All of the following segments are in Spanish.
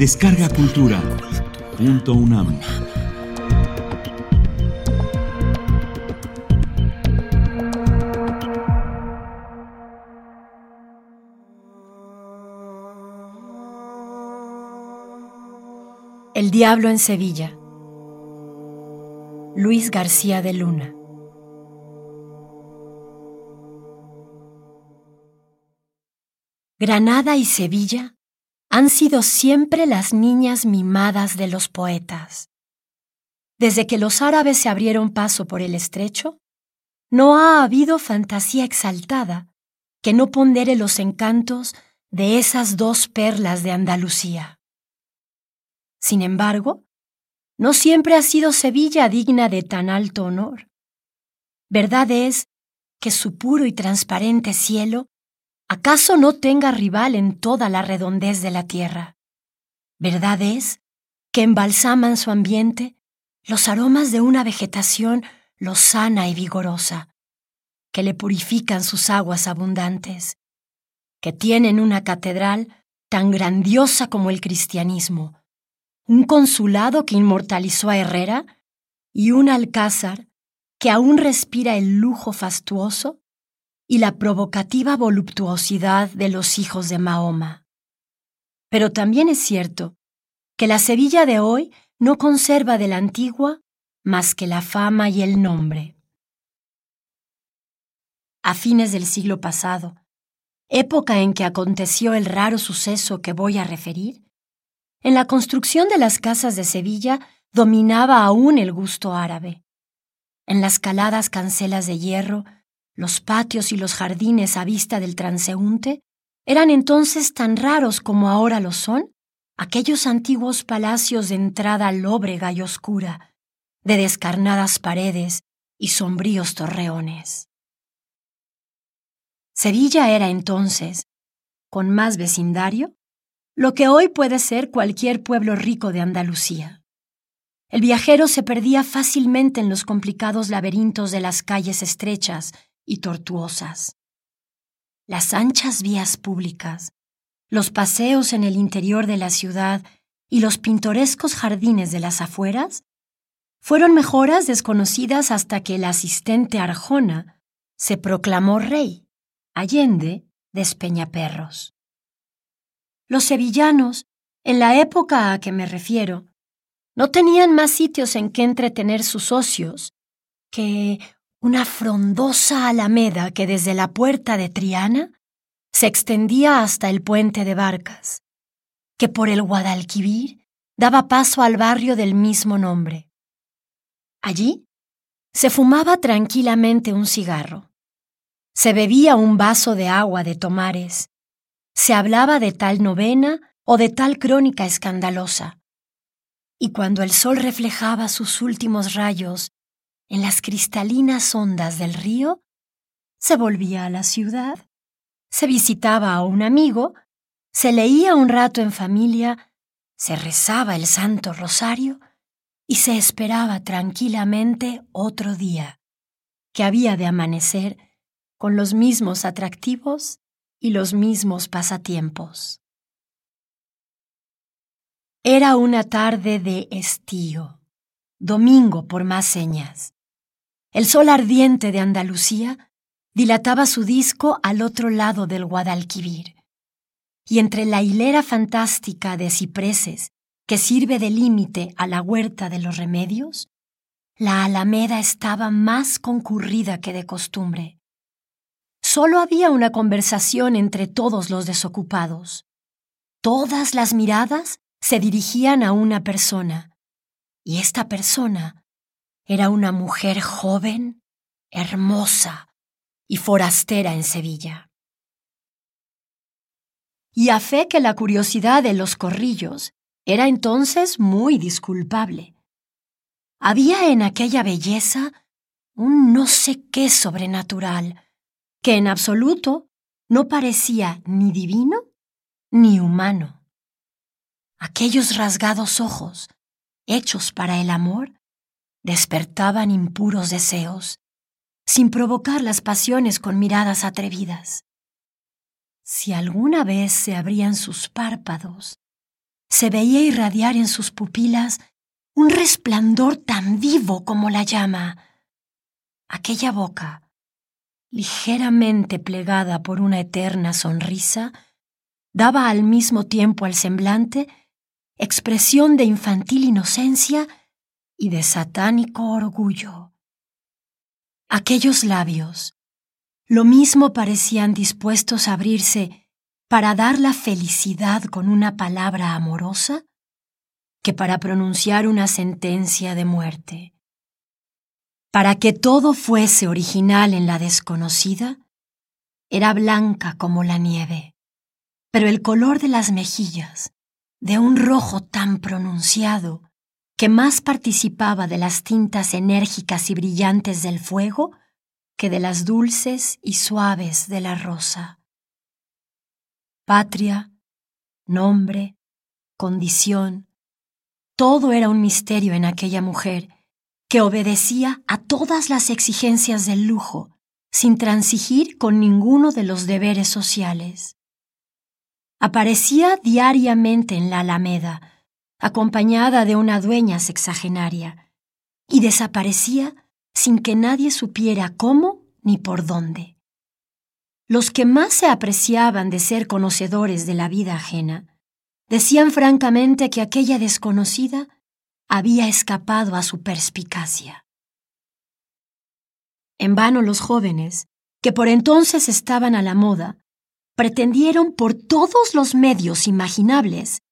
Descarga Cultura. Punto UNAM. El Diablo en Sevilla. Luis García de Luna. Granada y Sevilla han sido siempre las niñas mimadas de los poetas. Desde que los árabes se abrieron paso por el estrecho, no ha habido fantasía exaltada que no pondere los encantos de esas dos perlas de Andalucía. Sin embargo, no siempre ha sido Sevilla digna de tan alto honor. Verdad es que su puro y transparente cielo acaso no tenga rival en toda la redondez de la tierra. Verdad es que embalsaman su ambiente los aromas de una vegetación lozana y vigorosa, que le purifican sus aguas abundantes, que tienen una catedral tan grandiosa como el cristianismo, un consulado que inmortalizó a Herrera y un alcázar que aún respira el lujo fastuoso y la provocativa voluptuosidad de los hijos de Mahoma. Pero también es cierto que la Sevilla de hoy no conserva de la antigua más que la fama y el nombre. A fines del siglo pasado, época en que aconteció el raro suceso que voy a referir, en la construcción de las casas de Sevilla dominaba aún el gusto árabe. En las caladas cancelas de hierro, los patios y los jardines a vista del transeúnte eran entonces tan raros como ahora lo son aquellos antiguos palacios de entrada lóbrega y oscura, de descarnadas paredes y sombríos torreones. Sevilla era entonces, con más vecindario, lo que hoy puede ser cualquier pueblo rico de Andalucía. El viajero se perdía fácilmente en los complicados laberintos de las calles estrechas y tortuosas. Las anchas vías públicas, los paseos en el interior de la ciudad y los pintorescos jardines de las afueras fueron mejoras desconocidas hasta que el asistente Arjona se proclamó rey, Allende de Espeñaperros. Los sevillanos, en la época a que me refiero, no tenían más sitios en que entretener sus ocios que una frondosa alameda que desde la puerta de Triana se extendía hasta el puente de barcas, que por el Guadalquivir daba paso al barrio del mismo nombre. Allí se fumaba tranquilamente un cigarro, se bebía un vaso de agua de tomares se hablaba de tal novena o de tal crónica escandalosa. Y cuando el sol reflejaba sus últimos rayos en las cristalinas ondas del río, se volvía a la ciudad, se visitaba a un amigo, se leía un rato en familia, se rezaba el Santo Rosario y se esperaba tranquilamente otro día, que había de amanecer con los mismos atractivos y los mismos pasatiempos. Era una tarde de estío, domingo por más señas. El sol ardiente de Andalucía dilataba su disco al otro lado del Guadalquivir, y entre la hilera fantástica de cipreses que sirve de límite a la huerta de los remedios, la alameda estaba más concurrida que de costumbre. Solo había una conversación entre todos los desocupados. Todas las miradas se dirigían a una persona, y esta persona era una mujer joven, hermosa y forastera en Sevilla. Y a fe que la curiosidad de los corrillos era entonces muy disculpable. Había en aquella belleza un no sé qué sobrenatural, que en absoluto no parecía ni divino ni humano. Aquellos rasgados ojos, hechos para el amor, despertaban impuros deseos, sin provocar las pasiones con miradas atrevidas. Si alguna vez se abrían sus párpados, se veía irradiar en sus pupilas un resplandor tan vivo como la llama. Aquella boca, ligeramente plegada por una eterna sonrisa, daba al mismo tiempo al semblante expresión de infantil inocencia y de satánico orgullo. Aquellos labios, lo mismo parecían dispuestos a abrirse para dar la felicidad con una palabra amorosa que para pronunciar una sentencia de muerte. Para que todo fuese original en la desconocida, era blanca como la nieve, pero el color de las mejillas, de un rojo tan pronunciado, que más participaba de las tintas enérgicas y brillantes del fuego que de las dulces y suaves de la rosa. Patria, nombre, condición, todo era un misterio en aquella mujer que obedecía a todas las exigencias del lujo, sin transigir con ninguno de los deberes sociales. Aparecía diariamente en la Alameda, acompañada de una dueña sexagenaria, y desaparecía sin que nadie supiera cómo ni por dónde. Los que más se apreciaban de ser conocedores de la vida ajena Decían francamente que aquella desconocida había escapado a su perspicacia. En vano los jóvenes, que por entonces estaban a la moda, pretendieron por todos los medios imaginables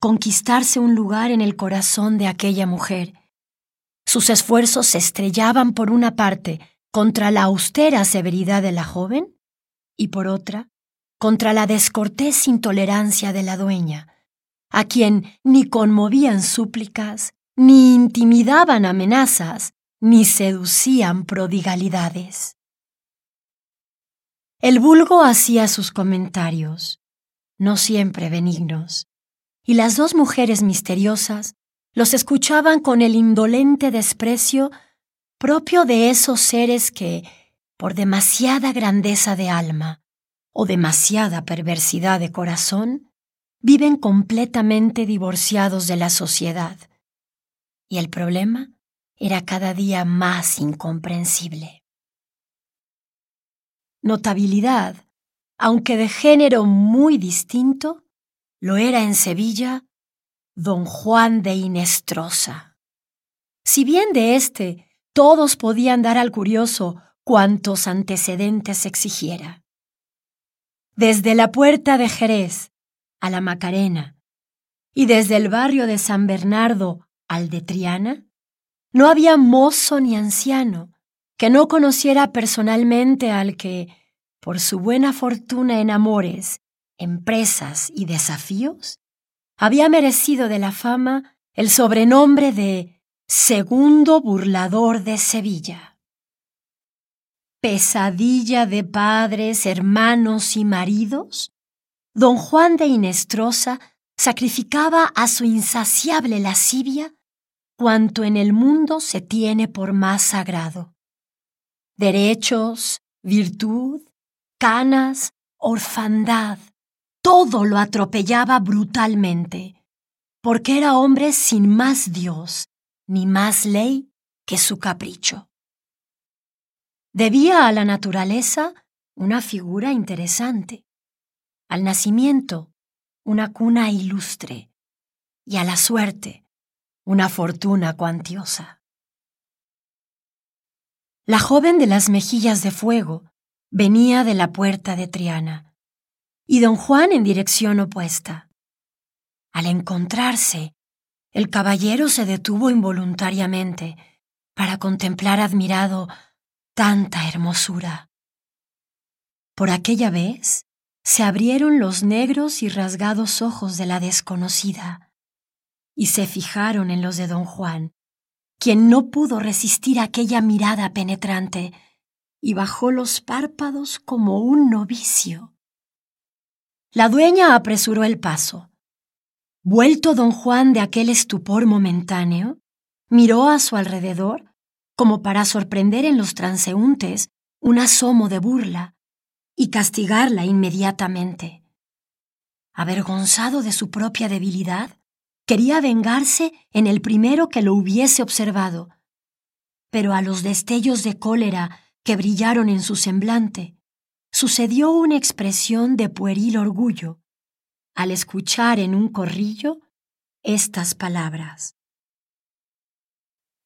conquistarse un lugar en el corazón de aquella mujer. Sus esfuerzos se estrellaban por una parte contra la austera severidad de la joven y por otra contra la descortés intolerancia de la dueña, a quien ni conmovían súplicas, ni intimidaban amenazas, ni seducían prodigalidades. El vulgo hacía sus comentarios, no siempre benignos, y las dos mujeres misteriosas los escuchaban con el indolente desprecio propio de esos seres que, por demasiada grandeza de alma o demasiada perversidad de corazón, viven completamente divorciados de la sociedad. Y el problema era cada día más incomprensible. Notabilidad, aunque de género muy distinto, lo era en Sevilla don Juan de Inestrosa. Si bien de éste todos podían dar al curioso cuantos antecedentes exigiera. Desde la puerta de Jerez a la Macarena, y desde el barrio de San Bernardo al de Triana, no había mozo ni anciano que no conociera personalmente al que, por su buena fortuna en amores, empresas y desafíos, había merecido de la fama el sobrenombre de Segundo Burlador de Sevilla. Pesadilla de padres, hermanos y maridos, don Juan de Inestrosa sacrificaba a su insaciable lascivia cuanto en el mundo se tiene por más sagrado. Derechos, virtud, canas, orfandad, todo lo atropellaba brutalmente, porque era hombre sin más Dios ni más ley que su capricho. Debía a la naturaleza una figura interesante al nacimiento una cuna ilustre y a la suerte una fortuna cuantiosa. La joven de las mejillas de fuego venía de la puerta de Triana y don Juan en dirección opuesta. Al encontrarse, el caballero se detuvo involuntariamente para contemplar admirado tanta hermosura. Por aquella vez, se abrieron los negros y rasgados ojos de la desconocida y se fijaron en los de don Juan, quien no pudo resistir aquella mirada penetrante y bajó los párpados como un novicio. La dueña apresuró el paso. Vuelto don Juan de aquel estupor momentáneo, miró a su alrededor como para sorprender en los transeúntes un asomo de burla, y castigarla inmediatamente. Avergonzado de su propia debilidad, Quería vengarse en el primero que lo hubiese observado, pero a los destellos de cólera que brillaron en su semblante, sucedió una expresión de pueril orgullo al escuchar en un corrillo estas palabras.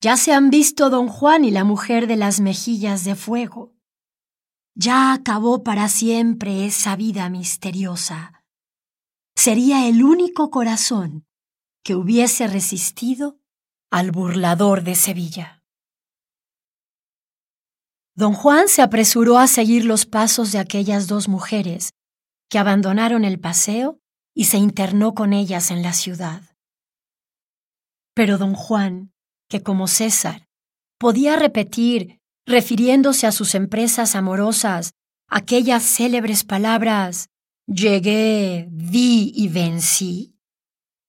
Ya se han visto don Juan y la mujer de las mejillas de fuego. Ya acabó para siempre esa vida misteriosa. Sería el único corazón que hubiese resistido al burlador de Sevilla. Don Juan se apresuró a seguir los pasos de aquellas dos mujeres que abandonaron el paseo y se internó con ellas en la ciudad. Pero don Juan, que como César, podía repetir, refiriéndose a sus empresas amorosas, aquellas célebres palabras llegué, vi y vencí,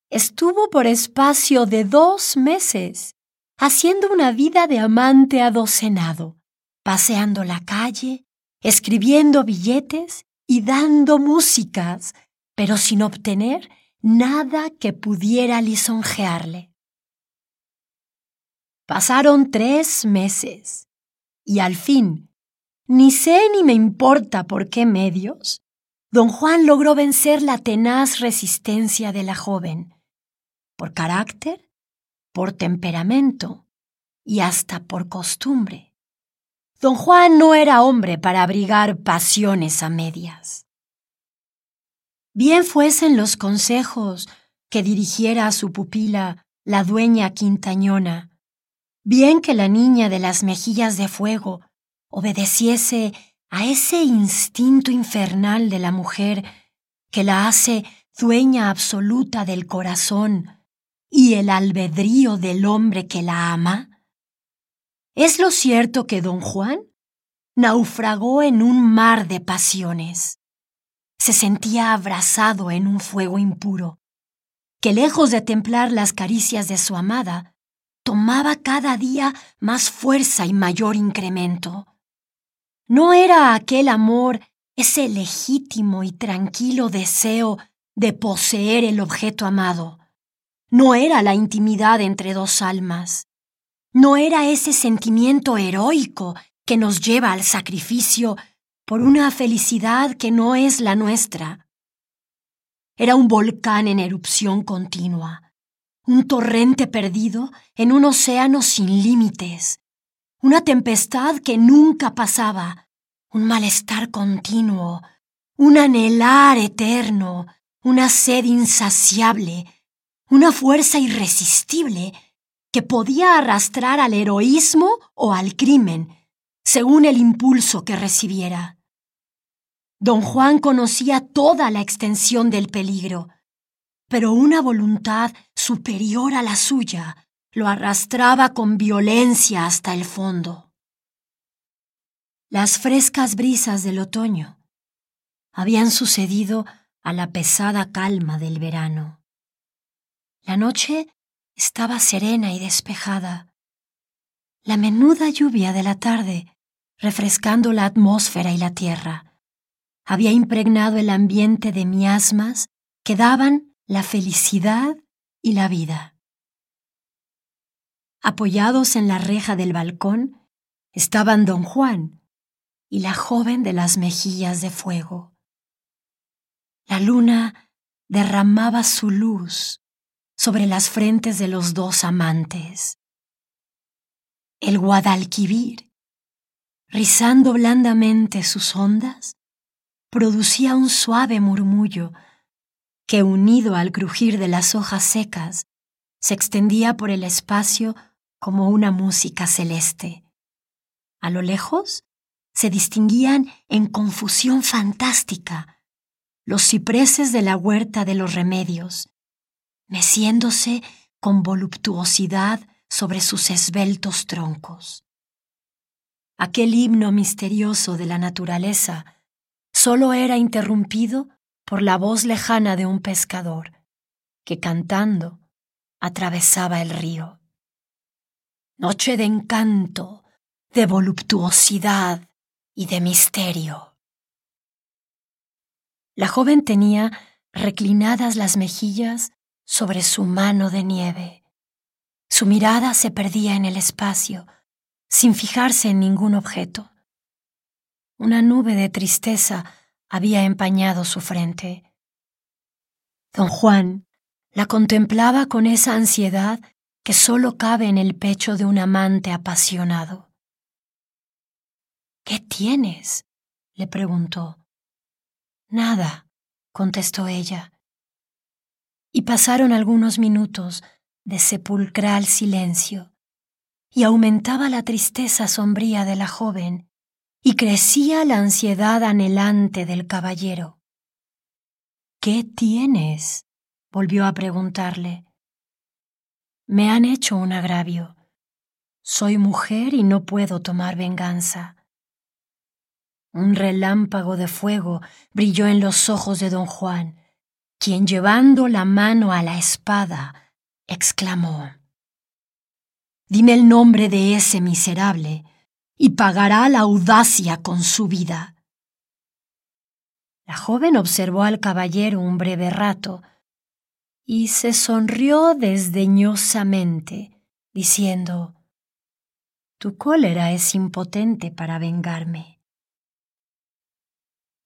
estuvo por espacio de dos meses haciendo una vida de amante adocenado, paseando la calle, escribiendo billetes y dando músicas, pero sin obtener nada que pudiera lisonjearle. Pasaron tres meses y al fin, ni sé ni me importa por qué medios, don Juan logró vencer la tenaz resistencia de la joven, por carácter, por temperamento y hasta por costumbre. Don Juan no era hombre para abrigar pasiones a medias. Bien fuesen los consejos que dirigiera a su pupila la dueña quintañona, bien que la niña de las mejillas de fuego obedeciese a ese instinto infernal de la mujer que la hace dueña absoluta del corazón y el albedrío del hombre que la ama, ¿Es lo cierto que don Juan naufragó en un mar de pasiones? Se sentía abrasado en un fuego impuro, que lejos de templar las caricias de su amada, tomaba cada día más fuerza y mayor incremento. No era aquel amor ese legítimo y tranquilo deseo de poseer el objeto amado. No era la intimidad entre dos almas no era ese sentimiento heroico que nos lleva al sacrificio por una felicidad que no es la nuestra. Era un volcán en erupción continua, un torrente perdido en un océano sin límites, una tempestad que nunca pasaba, un malestar continuo, un anhelar eterno, una sed insaciable, una fuerza irresistible que podía arrastrar al heroísmo o al crimen, según el impulso que recibiera. Don Juan conocía toda la extensión del peligro, pero una voluntad superior a la suya lo arrastraba con violencia hasta el fondo. Las frescas brisas del otoño habían sucedido a la pesada calma del verano. La noche estaba serena y despejada. La menuda lluvia de la tarde, refrescando la atmósfera y la tierra, había impregnado el ambiente de miasmas que daban la felicidad y la vida. Apoyados en la reja del balcón estaban don Juan y la joven de las mejillas de fuego. La luna derramaba su luz sobre las frentes de los dos amantes. El Guadalquivir, rizando blandamente sus ondas, producía un suave murmullo que, unido al crujir de las hojas secas, se extendía por el espacio como una música celeste. A lo lejos se distinguían en confusión fantástica los cipreses de la huerta de los remedios, meciéndose con voluptuosidad sobre sus esbeltos troncos. Aquel himno misterioso de la naturaleza solo era interrumpido por la voz lejana de un pescador que cantando atravesaba el río. Noche de encanto, de voluptuosidad y de misterio. La joven tenía reclinadas las mejillas sobre su mano de nieve. Su mirada se perdía en el espacio, sin fijarse en ningún objeto. Una nube de tristeza había empañado su frente. Don Juan la contemplaba con esa ansiedad que solo cabe en el pecho de un amante apasionado. ¿Qué tienes? le preguntó. Nada, contestó ella. Y pasaron algunos minutos de sepulcral silencio, y aumentaba la tristeza sombría de la joven, y crecía la ansiedad anhelante del caballero. ¿Qué tienes? volvió a preguntarle. Me han hecho un agravio. Soy mujer y no puedo tomar venganza. Un relámpago de fuego brilló en los ojos de don Juan, quien llevando la mano a la espada, exclamó, Dime el nombre de ese miserable, y pagará la audacia con su vida. La joven observó al caballero un breve rato, y se sonrió desdeñosamente, diciendo, Tu cólera es impotente para vengarme.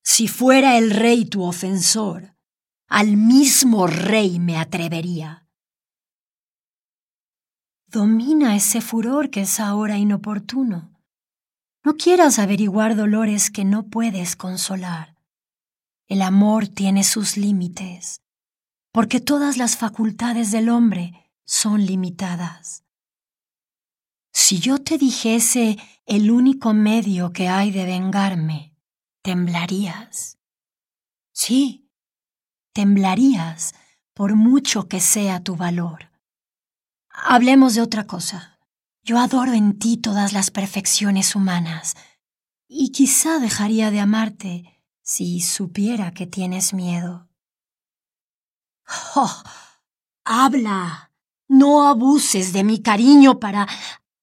Si fuera el rey tu ofensor, al mismo rey me atrevería. Domina ese furor que es ahora inoportuno. No quieras averiguar dolores que no puedes consolar. El amor tiene sus límites, porque todas las facultades del hombre son limitadas. Si yo te dijese el único medio que hay de vengarme, temblarías. Sí, temblarías por mucho que sea tu valor. Hablemos de otra cosa. Yo adoro en ti todas las perfecciones humanas, y quizá dejaría de amarte si supiera que tienes miedo. ¡Oh! ¡Habla! No abuses de mi cariño para...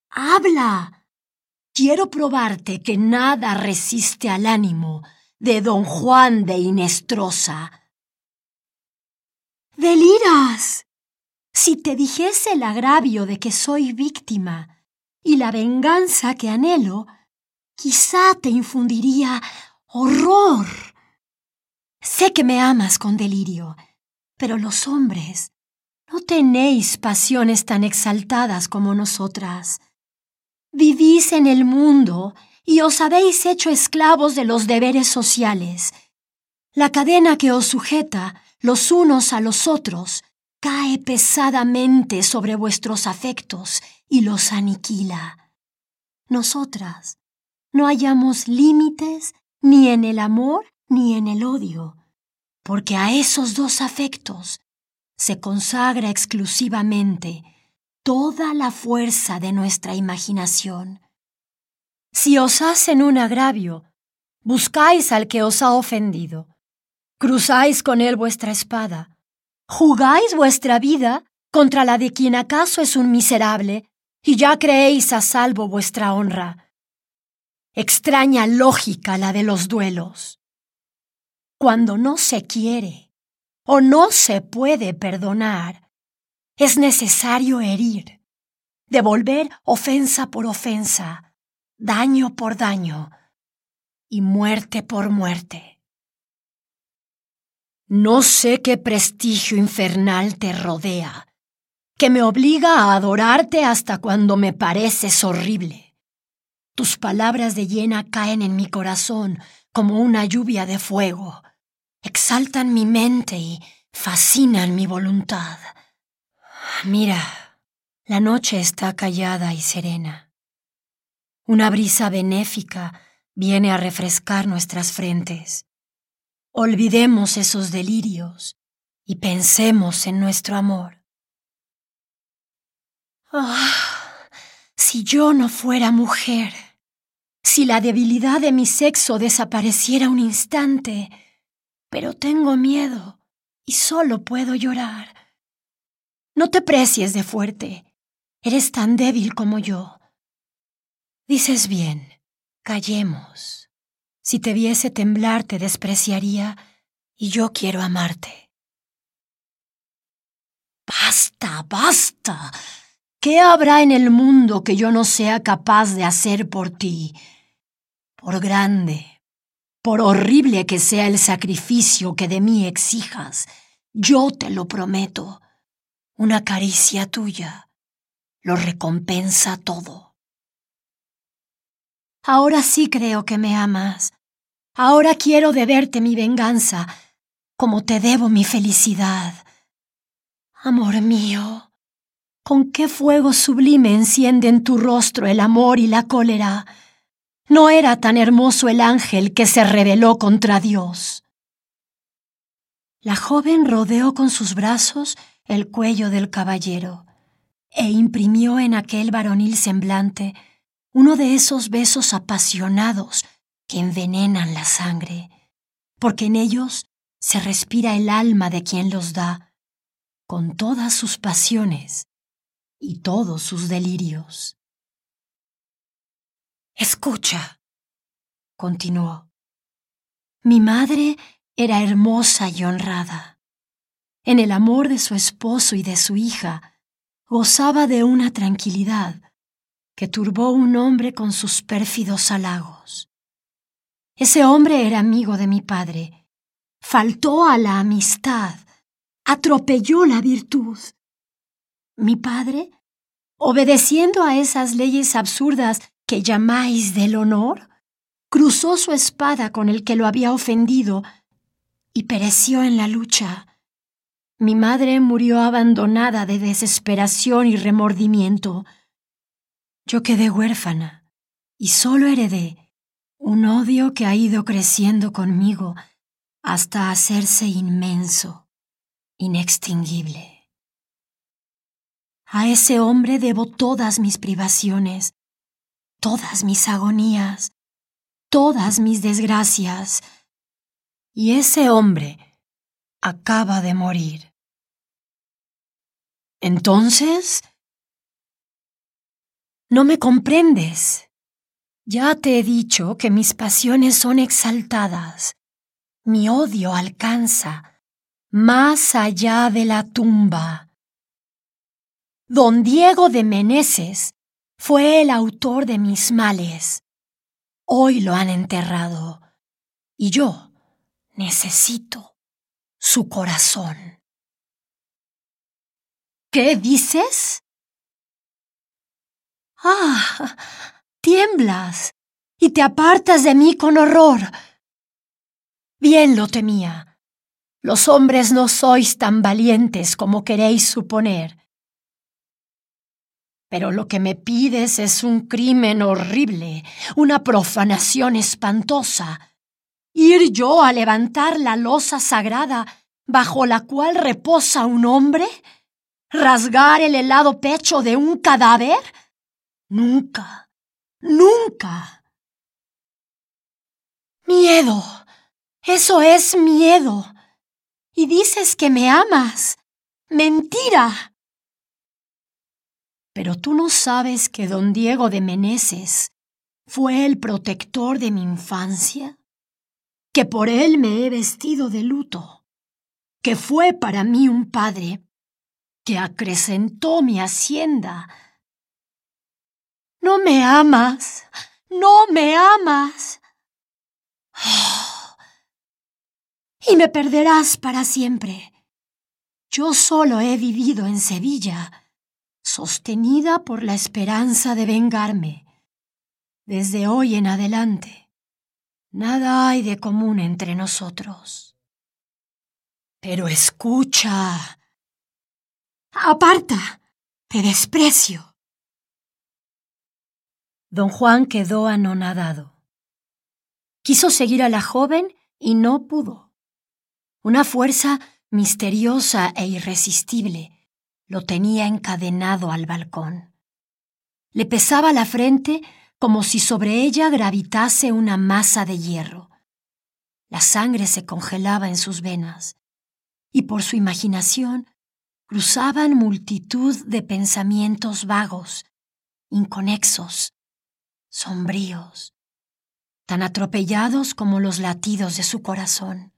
¡Habla! quiero probarte que nada resiste al ánimo de don Juan de Inestrosa. ¡Deliras! Si te dijese el agravio de que soy víctima y la venganza que anhelo, quizá te infundiría horror. Sé que me amas con delirio, pero los hombres no tenéis pasiones tan exaltadas como nosotras. Vivís en el mundo y os habéis hecho esclavos de los deberes sociales. La cadena que os sujeta los unos a los otros cae pesadamente sobre vuestros afectos y los aniquila. Nosotras no hallamos límites ni en el amor ni en el odio, porque a esos dos afectos se consagra exclusivamente toda la fuerza de nuestra imaginación. Si os hacen un agravio, buscáis al que os ha ofendido, cruzáis con él vuestra espada, jugáis vuestra vida contra la de quien acaso es un miserable, y ya creéis a salvo vuestra honra. Extraña lógica la de los duelos. Cuando no se quiere o no se puede perdonar, es necesario herir, devolver ofensa por ofensa, daño por daño y muerte por muerte. No sé qué prestigio infernal te rodea, que me obliga a adorarte hasta cuando me pareces horrible. Tus palabras de llena caen en mi corazón como una lluvia de fuego, exaltan mi mente y fascinan mi voluntad. Mira, la noche está callada y serena. Una brisa benéfica viene a refrescar nuestras frentes. Olvidemos esos delirios y pensemos en nuestro amor. Ah, si yo no fuera mujer, si la debilidad de mi sexo desapareciera un instante, pero tengo miedo y solo puedo llorar. No te precies de fuerte. Eres tan débil como yo. Dices bien, callemos. Si te viese temblar te despreciaría y yo quiero amarte. Basta, basta. ¿Qué habrá en el mundo que yo no sea capaz de hacer por ti? Por grande, por horrible que sea el sacrificio que de mí exijas, yo te lo prometo. Una caricia tuya lo recompensa todo. Ahora sí creo que me amas. Ahora quiero deberte mi venganza, como te debo mi felicidad. Amor mío, con qué fuego sublime enciende en tu rostro el amor y la cólera. No era tan hermoso el ángel que se rebeló contra Dios. La joven rodeó con sus brazos el cuello del caballero e imprimió en aquel varonil semblante uno de esos besos apasionados que envenenan la sangre, porque en ellos se respira el alma de quien los da, con todas sus pasiones y todos sus delirios. Escucha, continuó. Mi madre era hermosa y honrada. En el amor de su esposo y de su hija, gozaba de una tranquilidad que turbó un hombre con sus pérfidos halagos. Ese hombre era amigo de mi padre, faltó a la amistad, atropelló la virtud. Mi padre, obedeciendo a esas leyes absurdas que llamáis del honor, cruzó su espada con el que lo había ofendido y pereció en la lucha. Mi madre murió abandonada de desesperación y remordimiento. Yo quedé huérfana y solo heredé un odio que ha ido creciendo conmigo hasta hacerse inmenso, inextinguible. A ese hombre debo todas mis privaciones, todas mis agonías, todas mis desgracias. Y ese hombre acaba de morir. Entonces... No me comprendes. Ya te he dicho que mis pasiones son exaltadas. Mi odio alcanza más allá de la tumba. Don Diego de Meneses fue el autor de mis males. Hoy lo han enterrado y yo necesito su corazón. ¿Qué dices? Ah, tiemblas y te apartas de mí con horror. Bien lo temía. Los hombres no sois tan valientes como queréis suponer pero lo que me pides es un crimen horrible, una profanación espantosa. ¿Ir yo a levantar la losa sagrada bajo la cual reposa un hombre? ¿Rasgar el helado pecho de un cadáver? Nunca, nunca. Miedo. Eso es miedo. Y dices que me amas. Mentira. Pero tú no sabes que don Diego de Meneses fue el protector de mi infancia, que por él me he vestido de luto, que fue para mí un padre, que acrecentó mi hacienda. No me amas, no me amas. y me perderás para siempre. Yo solo he vivido en Sevilla sostenida por la esperanza de vengarme. Desde hoy en adelante, nada hay de común entre nosotros. Pero escucha. Aparta. Te desprecio. Don Juan quedó anonadado. Quiso seguir a la joven y no pudo. Una fuerza misteriosa e irresistible lo tenía encadenado al balcón. Le pesaba la frente como si sobre ella gravitase una masa de hierro. La sangre se congelaba en sus venas, y por su imaginación cruzaban multitud de pensamientos vagos, inconexos, sombríos, tan atropellados como los latidos de su corazón.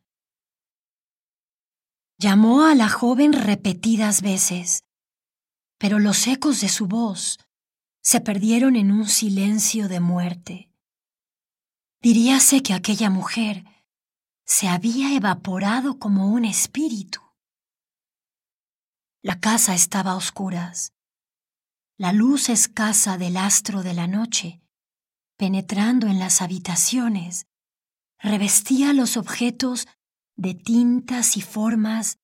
Llamó a la joven repetidas veces, pero los ecos de su voz se perdieron en un silencio de muerte. Diríase que aquella mujer se había evaporado como un espíritu. La casa estaba a oscuras. La luz escasa del astro de la noche, penetrando en las habitaciones, revestía los objetos de tintas y formas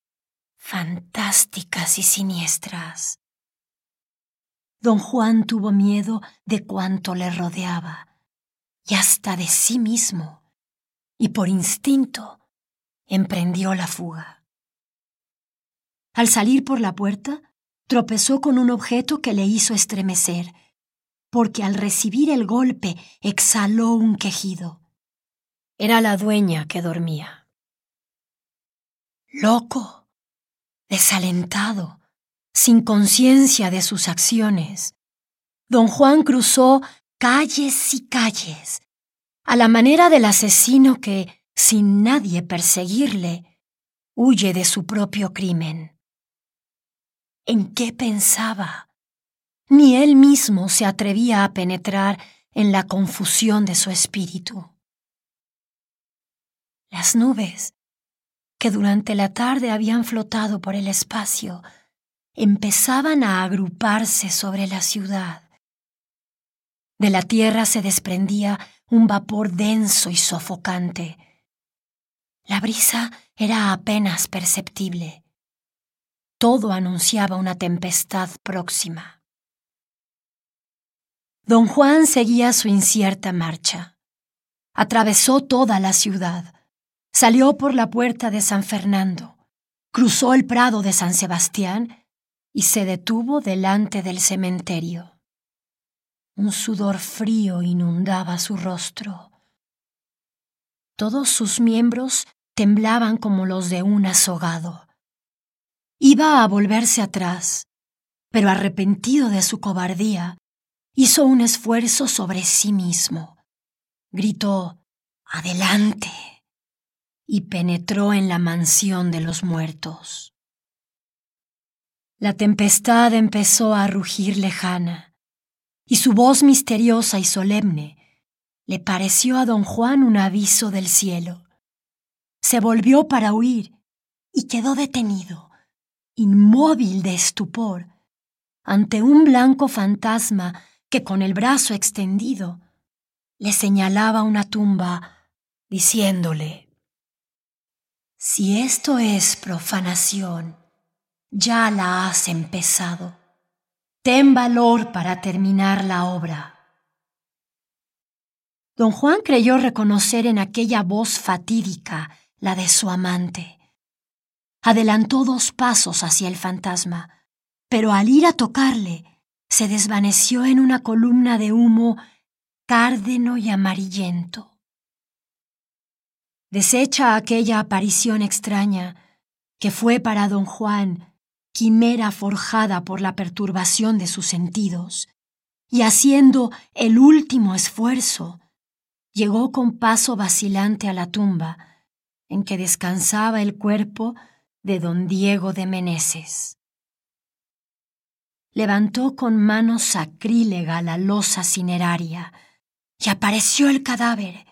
fantásticas y siniestras. Don Juan tuvo miedo de cuanto le rodeaba y hasta de sí mismo, y por instinto emprendió la fuga. Al salir por la puerta, tropezó con un objeto que le hizo estremecer, porque al recibir el golpe exhaló un quejido. Era la dueña que dormía. Loco, desalentado, sin conciencia de sus acciones, don Juan cruzó calles y calles, a la manera del asesino que, sin nadie perseguirle, huye de su propio crimen en qué pensaba. Ni él mismo se atrevía a penetrar en la confusión de su espíritu. Las nubes, que durante la tarde habían flotado por el espacio, empezaban a agruparse sobre la ciudad. De la tierra se desprendía un vapor denso y sofocante. La brisa era apenas perceptible todo anunciaba una tempestad próxima. Don Juan seguía su incierta marcha. Atravesó toda la ciudad, salió por la puerta de San Fernando, cruzó el prado de San Sebastián y se detuvo delante del cementerio. Un sudor frío inundaba su rostro. Todos sus miembros temblaban como los de un azogado. Iba a volverse atrás, pero arrepentido de su cobardía, hizo un esfuerzo sobre sí mismo. Gritó, Adelante, y penetró en la mansión de los muertos. La tempestad empezó a rugir lejana, y su voz misteriosa y solemne le pareció a don Juan un aviso del cielo. Se volvió para huir y quedó detenido inmóvil de estupor, ante un blanco fantasma que con el brazo extendido le señalaba una tumba, diciéndole, Si esto es profanación, ya la has empezado. Ten valor para terminar la obra. Don Juan creyó reconocer en aquella voz fatídica la de su amante adelantó dos pasos hacia el fantasma, pero al ir a tocarle, se desvaneció en una columna de humo cárdeno y amarillento. Deshecha aquella aparición extraña, que fue para don Juan quimera forjada por la perturbación de sus sentidos, y haciendo el último esfuerzo, llegó con paso vacilante a la tumba, en que descansaba el cuerpo de don Diego de Meneses. Levantó con mano sacrílega la losa cineraria y apareció el cadáver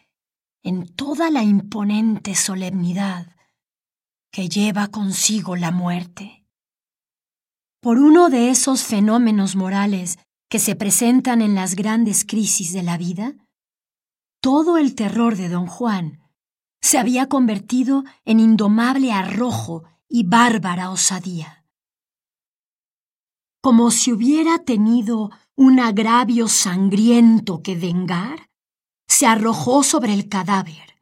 en toda la imponente solemnidad que lleva consigo la muerte. Por uno de esos fenómenos morales que se presentan en las grandes crisis de la vida, todo el terror de don Juan se había convertido en indomable arrojo y bárbara osadía. Como si hubiera tenido un agravio sangriento que vengar, se arrojó sobre el cadáver,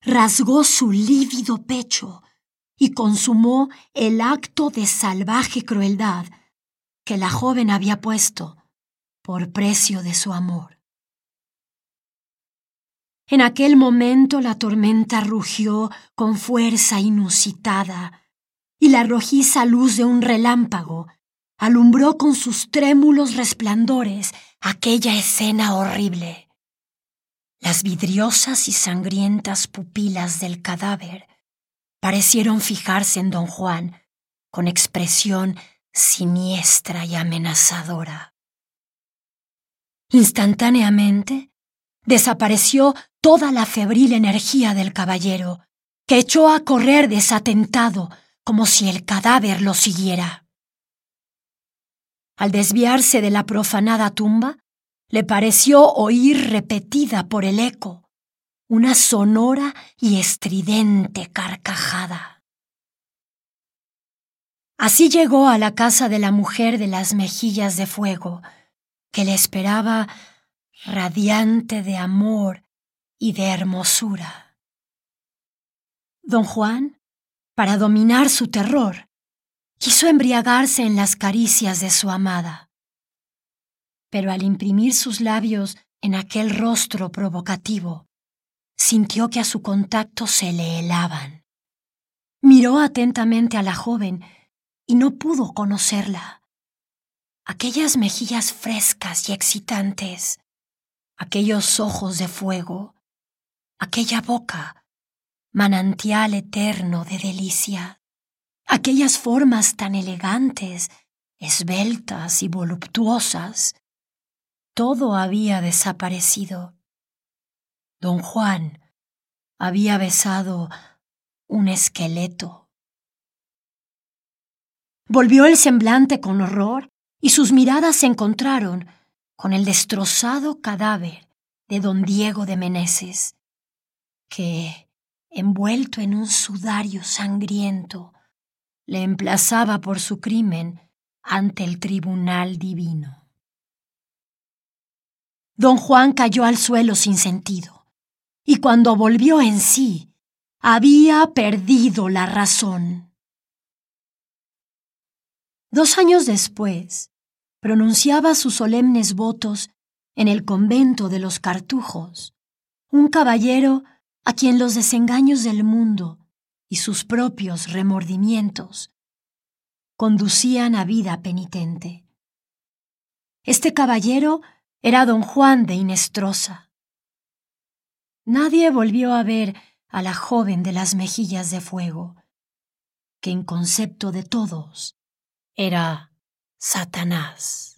rasgó su lívido pecho y consumó el acto de salvaje crueldad que la joven había puesto por precio de su amor. En aquel momento la tormenta rugió con fuerza inusitada y la rojiza luz de un relámpago alumbró con sus trémulos resplandores aquella escena horrible. Las vidriosas y sangrientas pupilas del cadáver parecieron fijarse en don Juan con expresión siniestra y amenazadora. Instantáneamente desapareció toda la febril energía del caballero, que echó a correr desatentado como si el cadáver lo siguiera. Al desviarse de la profanada tumba, le pareció oír repetida por el eco una sonora y estridente carcajada. Así llegó a la casa de la mujer de las mejillas de fuego, que le esperaba radiante de amor y de hermosura. Don Juan, para dominar su terror, quiso embriagarse en las caricias de su amada. Pero al imprimir sus labios en aquel rostro provocativo, sintió que a su contacto se le helaban. Miró atentamente a la joven y no pudo conocerla. Aquellas mejillas frescas y excitantes, aquellos ojos de fuego, aquella boca, manantial eterno de delicia, aquellas formas tan elegantes, esbeltas y voluptuosas, todo había desaparecido. Don Juan había besado un esqueleto. Volvió el semblante con horror y sus miradas se encontraron con el destrozado cadáver de don Diego de Meneses, que, envuelto en un sudario sangriento, le emplazaba por su crimen ante el tribunal divino. Don Juan cayó al suelo sin sentido, y cuando volvió en sí, había perdido la razón. Dos años después, pronunciaba sus solemnes votos en el convento de los Cartujos, un caballero a quien los desengaños del mundo y sus propios remordimientos conducían a vida penitente. Este caballero era don Juan de Inestrosa. Nadie volvió a ver a la joven de las mejillas de fuego, que en concepto de todos era Satanás.